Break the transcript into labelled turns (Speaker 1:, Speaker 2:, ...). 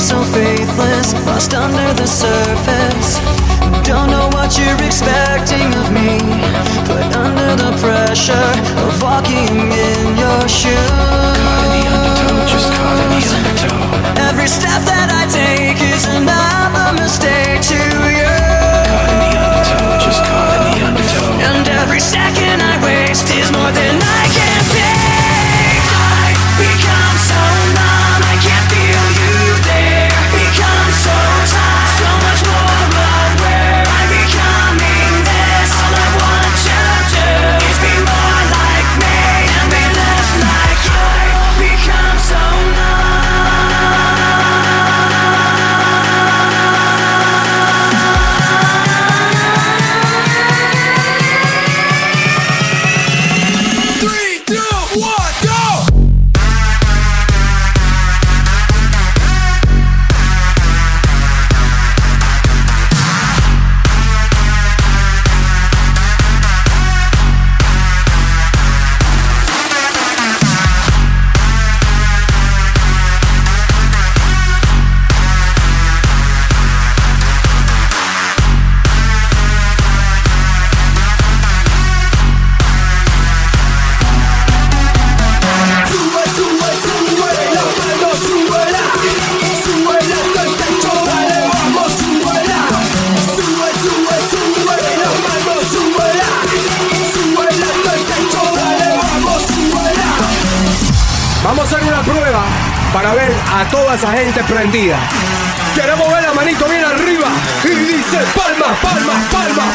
Speaker 1: seem so faithless, lost under the surface. Don't know what you're expecting of me, put under the pressure of walking
Speaker 2: Vamos a hacer una prueba para ver a toda esa gente prendida. Queremos ver la manito bien arriba y dice palmas, palmas, palmas,